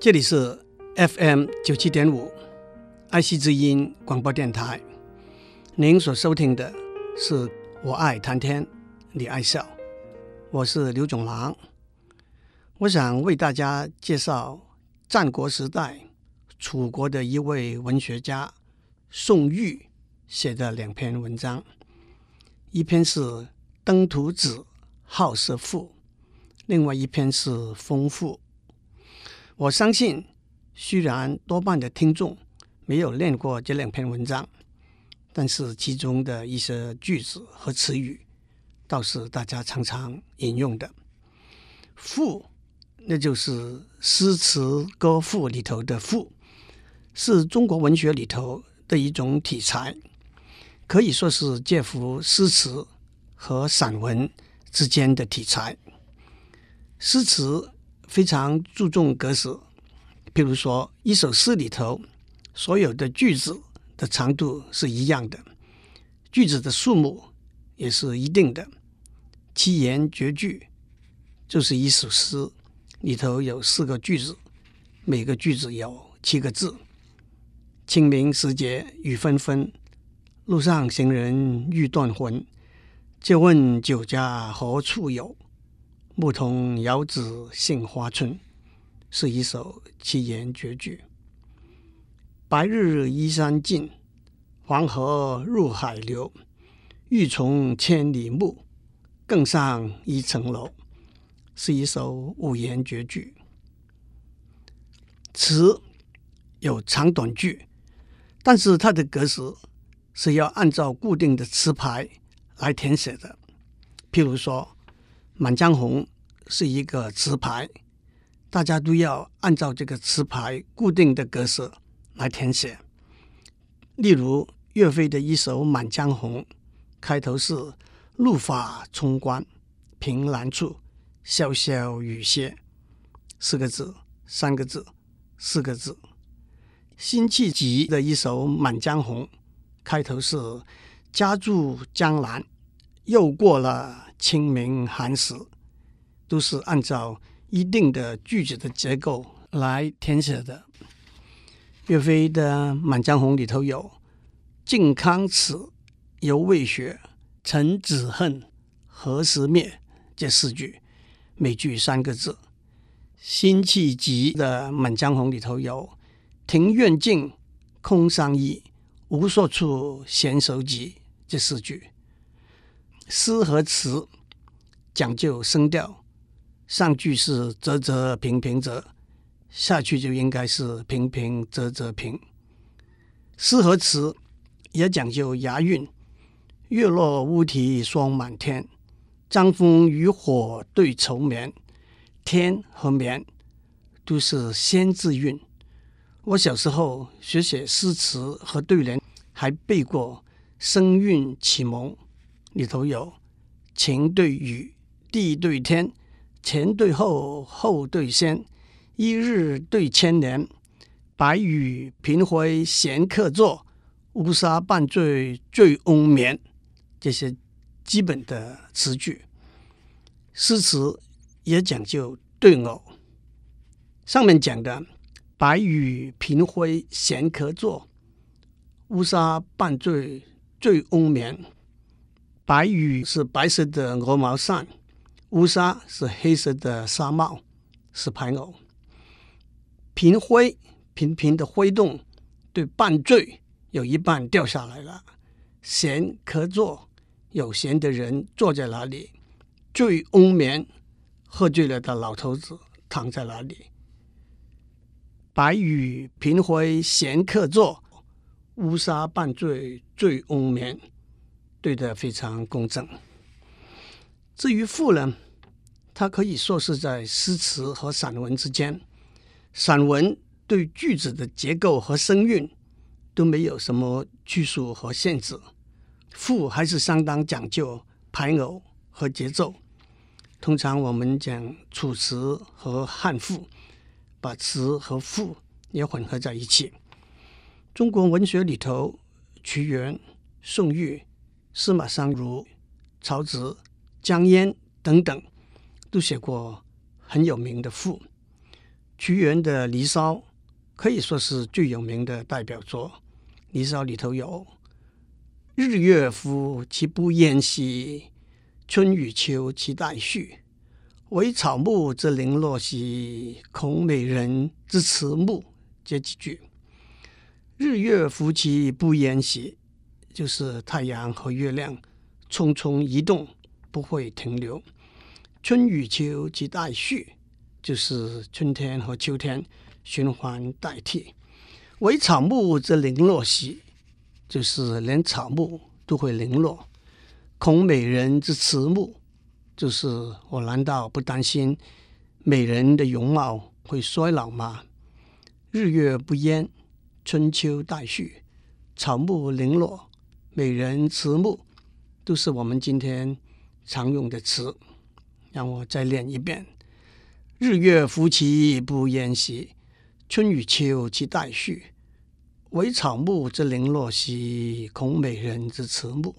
这里是 FM 九七点五爱惜之音广播电台。您所收听的是《我爱谈天，你爱笑》，我是刘总郎。我想为大家介绍战国时代楚国的一位文学家宋玉写的两篇文章，一篇是《登徒子好色赋》，另外一篇是《风赋》。我相信，虽然多半的听众没有练过这两篇文章，但是其中的一些句子和词语，倒是大家常常引用的。赋，那就是诗词歌赋里头的赋，是中国文学里头的一种题材，可以说是介乎诗词和散文之间的题材。诗词。非常注重格式，譬如说，一首诗里头所有的句子的长度是一样的，句子的数目也是一定的。七言绝句就是一首诗里头有四个句子，每个句子有七个字。清明时节雨纷纷，路上行人欲断魂。借问酒家何处有？牧童遥指杏花村，是一首七言绝句。白日依山尽，黄河入海流。欲穷千里目，更上一层楼，是一首五言绝句。词有长短句，但是它的格式是要按照固定的词牌来填写的。譬如说。《满江红》是一个词牌，大家都要按照这个词牌固定的格式来填写。例如岳飞的一首《满江红》，开头是“怒发冲冠，凭栏处，潇潇雨歇”，四个字、三个字、四个字。辛弃疾的一首《满江红》，开头是“家住江南，又过了”。清明寒食，都是按照一定的句子的结构来填写的。岳飞的《满江红》里头有“靖康耻，犹未雪；臣子恨，何时灭”这四句，每句三个字。辛弃疾的《满江红》里头有“庭院静，空山意，无所处闲手疾”这四句。诗和词讲究声调，上句是仄仄平平仄，下句就应该是平平仄仄平。诗和词也讲究押韵，月落乌啼霜满天，江枫渔火对愁眠，天和眠都是仙字韵。我小时候学写诗词和对联，还背过声韵启蒙。里头有晴对雨，地对天，前对后，后对先，一日对千年，白羽频辉闲客坐，乌纱半醉醉翁眠。这些基本的词句，诗词也讲究对偶。上面讲的白羽频辉闲客坐，乌纱半醉醉翁眠。白羽是白色的鹅毛扇，乌纱是黑色的纱帽，是白偶。频挥频频的挥动，对半醉有一半掉下来了。闲客坐，有闲的人坐在哪里？醉翁眠，喝醉了的老头子躺在哪里？白羽频挥闲客坐，乌纱半醉醉翁眠。对的，非常工整。至于赋呢，它可以说是在诗词和散文之间。散文对句子的结构和声韵都没有什么拘束和限制，赋还是相当讲究排偶和节奏。通常我们讲楚辞和汉赋，把词和赋也混合在一起。中国文学里头，屈原、宋玉。司马相如、曹植、江淹等等，都写过很有名的赋。屈原的《离骚》可以说是最有名的代表作，《离骚》里头有“日月夫其不淹兮，春与秋其代序。惟草木之零落兮，恐美人之迟暮”这几句。日月夫其不淹兮，就是太阳和月亮匆匆移动，不会停留。春与秋其代序，就是春天和秋天循环代替。惟草木之零落兮，就是连草木都会零落。恐美人之迟暮，就是我难道不担心美人的容貌会衰老吗？日月不淹。春秋代序，草木零落，美人迟暮，都是我们今天常用的词。让我再练一遍：日月夫其不淹兮，春与秋其代序。惟草木之零落兮，恐美人之迟暮。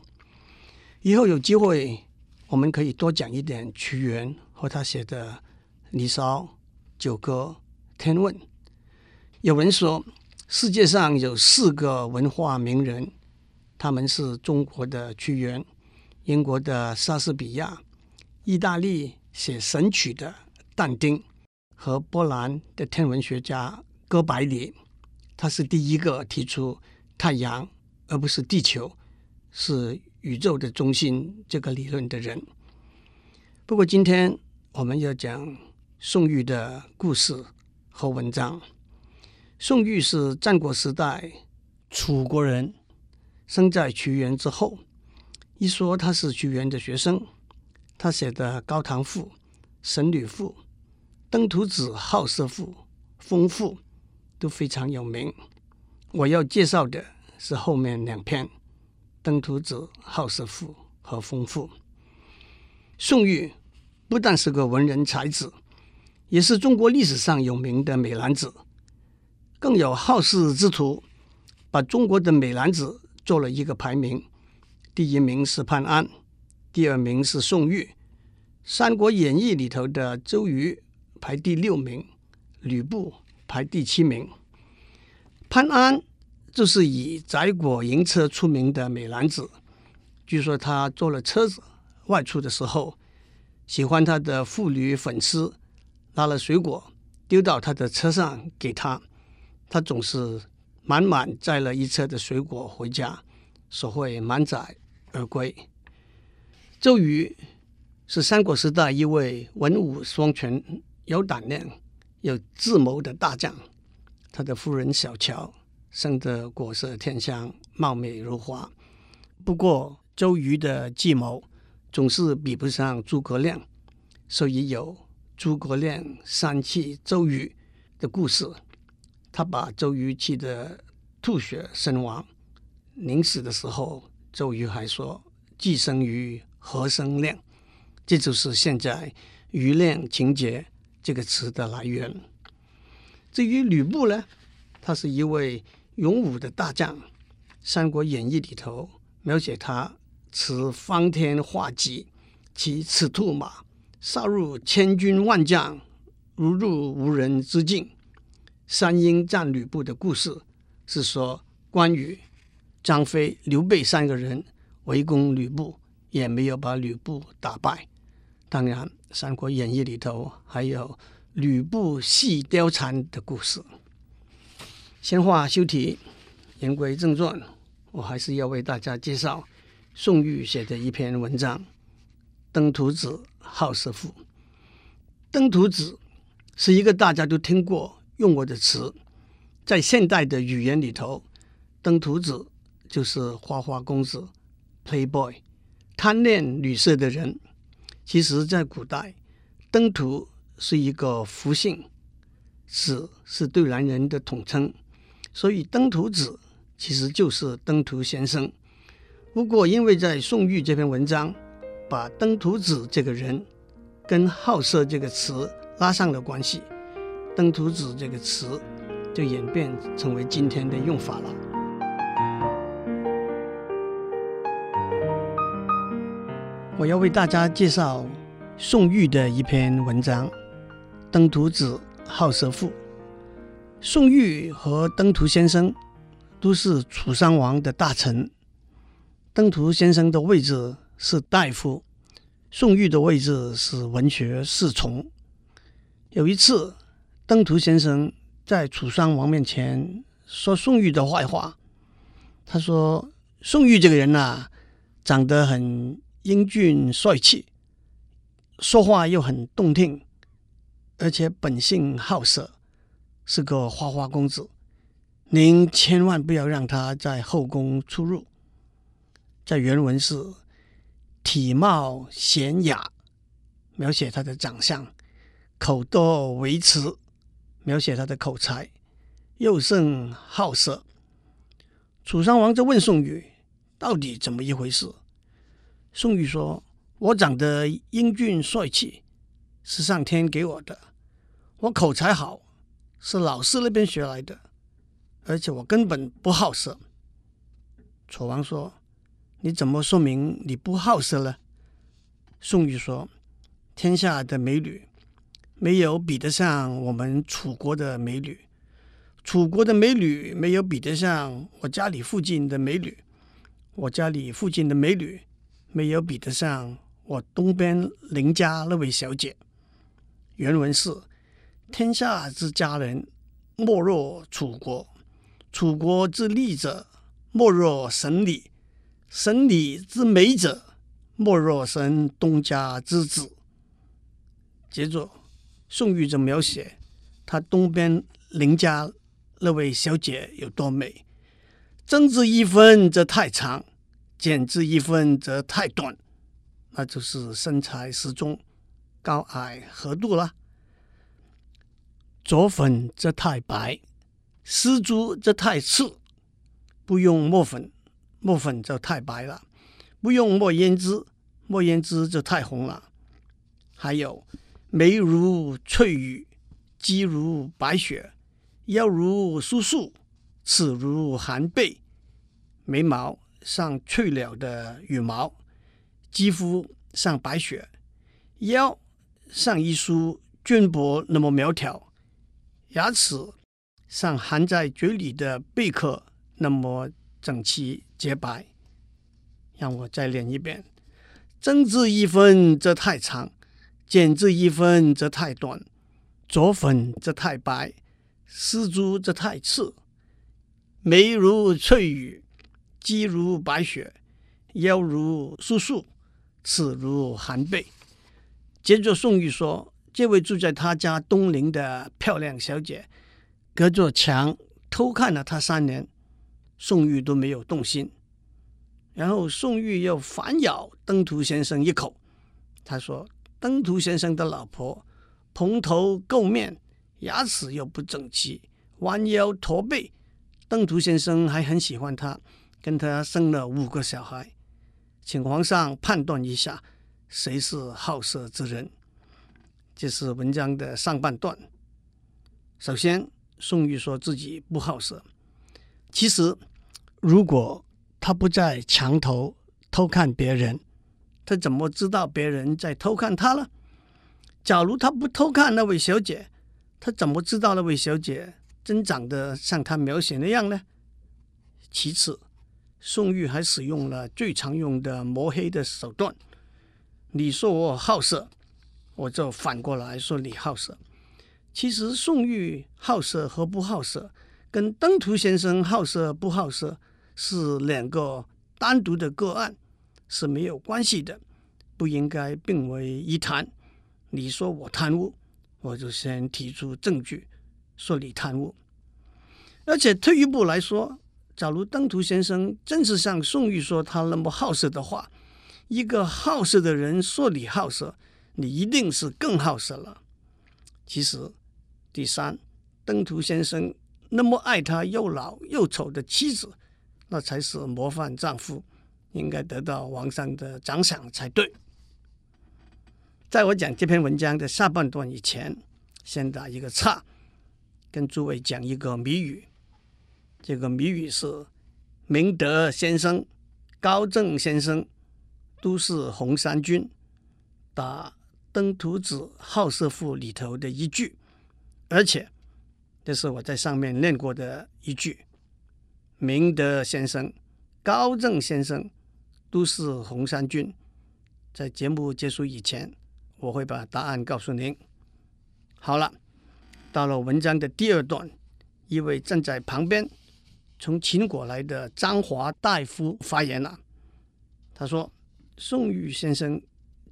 以后有机会，我们可以多讲一点屈原和他写的《离骚》《九歌》《天问》。有人说。世界上有四个文化名人，他们是中国的屈原、英国的莎士比亚、意大利写《神曲》的但丁和波兰的天文学家哥白尼。他是第一个提出太阳而不是地球是宇宙的中心这个理论的人。不过，今天我们要讲宋玉的故事和文章。宋玉是战国时代楚国人，生在屈原之后。一说他是屈原的学生，他写的《高唐赋》《神女赋》《登徒子好色赋》《风赋》都非常有名。我要介绍的是后面两篇《登徒子好色赋》和《风赋》。宋玉不但是个文人才子，也是中国历史上有名的美男子。更有好事之徒，把中国的美男子做了一个排名，第一名是潘安，第二名是宋玉，《三国演义》里头的周瑜排第六名，吕布排第七名。潘安就是以载果迎车出名的美男子，据说他坐了车子外出的时候，喜欢他的妇女粉丝拿了水果丢到他的车上给他。他总是满满载了一车的水果回家，所谓满载而归。周瑜是三国时代一位文武双全、有胆量、有智谋的大将。他的夫人小乔生得国色天香、貌美如花。不过，周瑜的计谋总是比不上诸葛亮，所以有诸葛亮三气周瑜的故事。他把周瑜气得吐血身亡，临死的时候，周瑜还说：“既生瑜，何生亮？”这就是现在“瑜亮情结”这个词的来源。至于吕布呢，他是一位勇武的大将，《三国演义》里头描写他持方天画戟，骑赤兔马，杀入千军万将，如入无人之境。三英战吕布的故事是说，关羽、张飞、刘备三个人围攻吕布，也没有把吕布打败。当然，《三国演义》里头还有吕布戏貂蝉的故事。闲话休提，言归正传，我还是要为大家介绍宋玉写的一篇文章《登徒子好色赋》。登徒子是一个大家都听过。用过的词，在现代的语言里头，登徒子就是花花公子 （playboy），贪恋女色的人。其实，在古代，登徒是一个福姓，子是对男人的统称，所以登徒子其实就是登徒先生。不过，因为在宋玉这篇文章，把登徒子这个人跟好色这个词拉上了关系。登徒子这个词就演变成为今天的用法了。我要为大家介绍宋玉的一篇文章《登徒子好色赋》。宋玉和登徒先生都是楚襄王的大臣。登徒先生的位置是大夫，宋玉的位置是文学侍从。有一次，登徒先生在楚襄王面前说宋玉的坏话。他说：“宋玉这个人呐、长得很英俊帅气，说话又很动听，而且本性好色，是个花花公子。您千万不要让他在后宫出入。”在原文是体貌娴雅，描写他的长相；口多为词，描写他的口才；又甚好色。楚襄王就问宋玉：“到底怎么一回事？”宋玉说：“我长得英俊帅气，是上天给我的；我口才好，是老师那边学来的，而且我根本不好色。”楚王说：“你怎么说明你不好色呢？”宋玉说：“天下的美女，没有比得上我们楚国的美女。”楚国的美女没有比得上我家里附近的美女，我家里附近的美女没有比得上我东边邻家那位小姐。原文是：天下之佳人，莫若楚国；楚国之丽者，莫若神里；神里之美者，莫若神东家之子。接着，宋玉则描写他东边邻家。那位小姐有多美？增之一分则太长，减之一分则太短，那就是身材适中，高矮合度了。着粉则太白，施朱则太赤。不用墨粉，墨粉就太白了；不用墨胭脂，墨胭脂就太红了。还有眉如翠羽，肌如白雪。腰如酥树，齿如含贝，眉毛像翠鸟的羽毛，肌肤像白雪，腰像一束绢帛那么苗条，牙齿像含在嘴里的贝壳那么整齐洁白。让我再练一遍：增之一分则太长，减之一分则太短，着粉则太白。施朱则太赤，眉如翠羽，肌如白雪，腰如酥树，齿如含贝。接着宋玉说：“这位住在他家东邻的漂亮小姐，隔着墙偷看了他三年，宋玉都没有动心。然后宋玉又反咬登徒先生一口，他说：‘登徒先生的老婆蓬头垢面。’”牙齿又不整齐，弯腰驼背，登徒先生还很喜欢他，跟他生了五个小孩。请皇上判断一下，谁是好色之人？这是文章的上半段。首先，宋玉说自己不好色。其实，如果他不在墙头偷看别人，他怎么知道别人在偷看他了？假如他不偷看那位小姐，他怎么知道那位小姐真长得像他描写那样呢？其次，宋玉还使用了最常用的抹黑的手段。你说我好色，我就反过来说你好色。其实宋玉好色和不好色，跟登徒先生好色不好色是两个单独的个案，是没有关系的，不应该并为一谈。你说我贪污。我就先提出证据，说你贪污。而且退一步来说，假如登徒先生真是像宋玉说他那么好色的话，一个好色的人说你好色，你一定是更好色了。其实，第三，登徒先生那么爱他又老又丑的妻子，那才是模范丈夫，应该得到皇上的奖赏才对。在我讲这篇文章的下半段以前，先打一个岔，跟诸位讲一个谜语。这个谜语是：明德先生、高正先生都是红衫军，打《登徒子好色赋》里头的一句，而且这是我在上面念过的一句。明德先生、高正先生都是红衫军。在节目结束以前，我会把答案告诉您。好了，到了文章的第二段，一位站在旁边从秦国来的张华大夫发言了。他说：“宋玉先生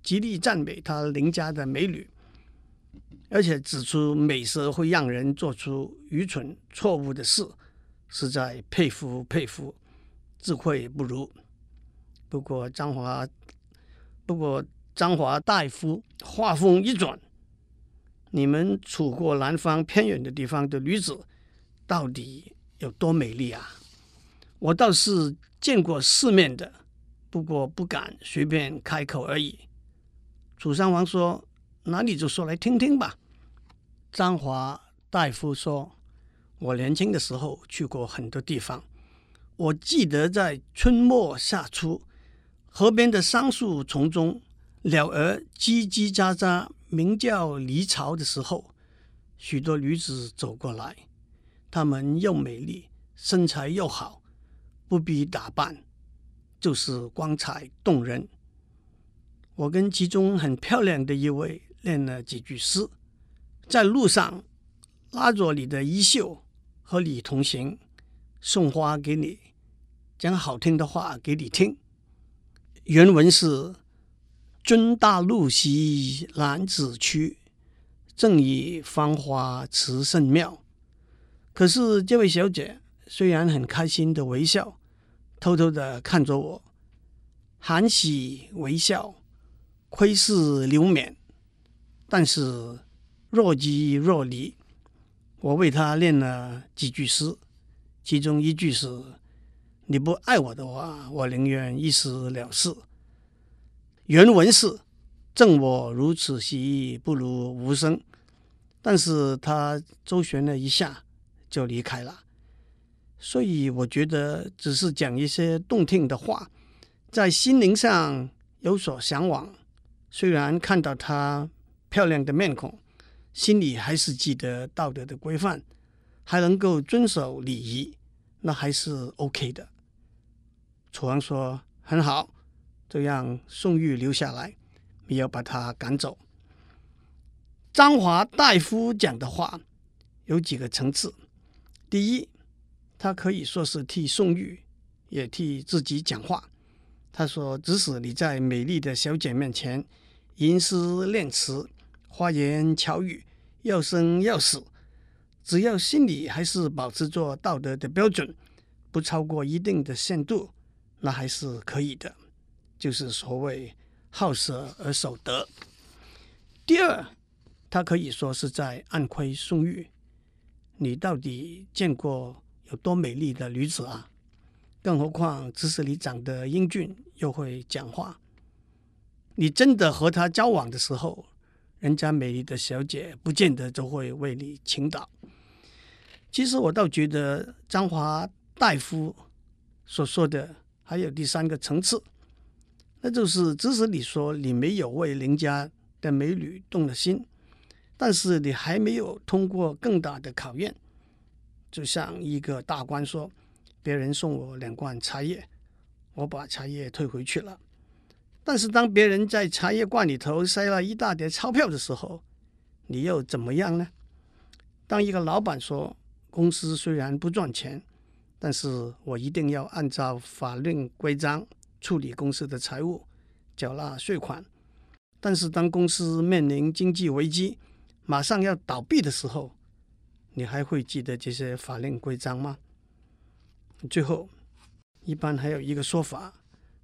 极力赞美他邻家的美女，而且指出美色会让人做出愚蠢错误的事，实在佩服佩服，自愧不如。不过张华，不过张华大夫话锋一转，你们楚国南方偏远的地方的女子到底有多美丽啊？我倒是见过世面的。”不过不敢随便开口而已。楚襄王说：“那你就说来听听吧。”张华大夫说：“我年轻的时候去过很多地方，我记得在春末夏初，河边的桑树丛中，鸟儿叽叽喳喳鸣叫离巢的时候，许多女子走过来，她们又美丽，身材又好，不必打扮。”就是光彩动人。我跟其中很漂亮的一位练了几句诗，在路上拉着你的衣袖和你同行，送花给你，讲好听的话给你听。原文是：“尊大陆兮男子区，正以芳华辞圣庙。”可是这位小姐虽然很开心的微笑。偷偷的看着我，含喜微笑，窥视流眄，但是若即若离。我为她念了几句诗，其中一句是：“你不爱我的话，我宁愿一死了事。”原文是：“赠我如此兮，不如无声。”但是他周旋了一下，就离开了。所以我觉得，只是讲一些动听的话，在心灵上有所向往。虽然看到她漂亮的面孔，心里还是记得道德的规范，还能够遵守礼仪，那还是 OK 的。楚王说：“很好，就让宋玉留下来，没有把他赶走。”张华大夫讲的话有几个层次，第一。他可以说是替宋玉，也替自己讲话。他说：“即使你在美丽的小姐面前吟诗念词、花言巧语、要生要死，只要心里还是保持着道德的标准，不超过一定的限度，那还是可以的。就是所谓好色而守德。”第二，他可以说是在暗亏宋玉。你到底见过？有多美丽的女子啊！更何况，只是你长得英俊又会讲话，你真的和她交往的时候，人家美丽的小姐不见得就会为你倾倒。其实我倒觉得张华大夫所说的还有第三个层次，那就是即使你说你没有为邻家的美女动了心，但是你还没有通过更大的考验。就像一个大官说：“别人送我两罐茶叶，我把茶叶退回去了。但是当别人在茶叶罐里头塞了一大叠钞票的时候，你又怎么样呢？当一个老板说：公司虽然不赚钱，但是我一定要按照法令规章处理公司的财务，缴纳税款。但是当公司面临经济危机，马上要倒闭的时候，你还会记得这些法令规章吗？最后，一般还有一个说法，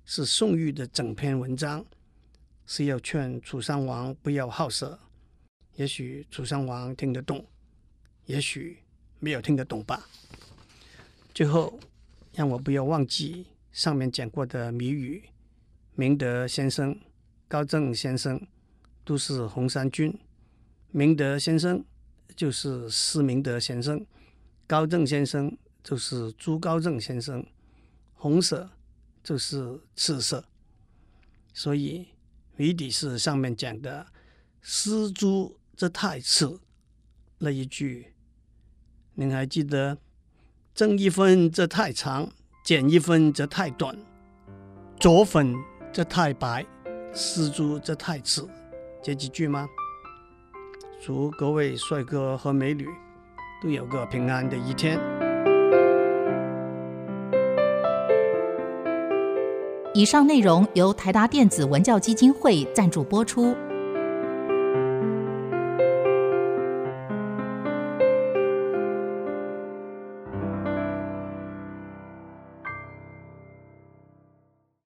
是宋玉的整篇文章是要劝楚襄王不要好色。也许楚襄王听得懂，也许没有听得懂吧。最后，让我不要忘记上面讲过的谜语：明德先生、高正先生都是红衫军。明德先生。就是施明德先生，高正先生就是朱高正先生，红色就是赤色，所以谜底是上面讲的“失朱则太赤”那一句，您还记得“增一分则太长，减一分则太短，左粉则太白，失足则太迟”这几句吗？祝各位帅哥和美女都有个平安的一天。以上内容由台达电子文教基金会赞助播出。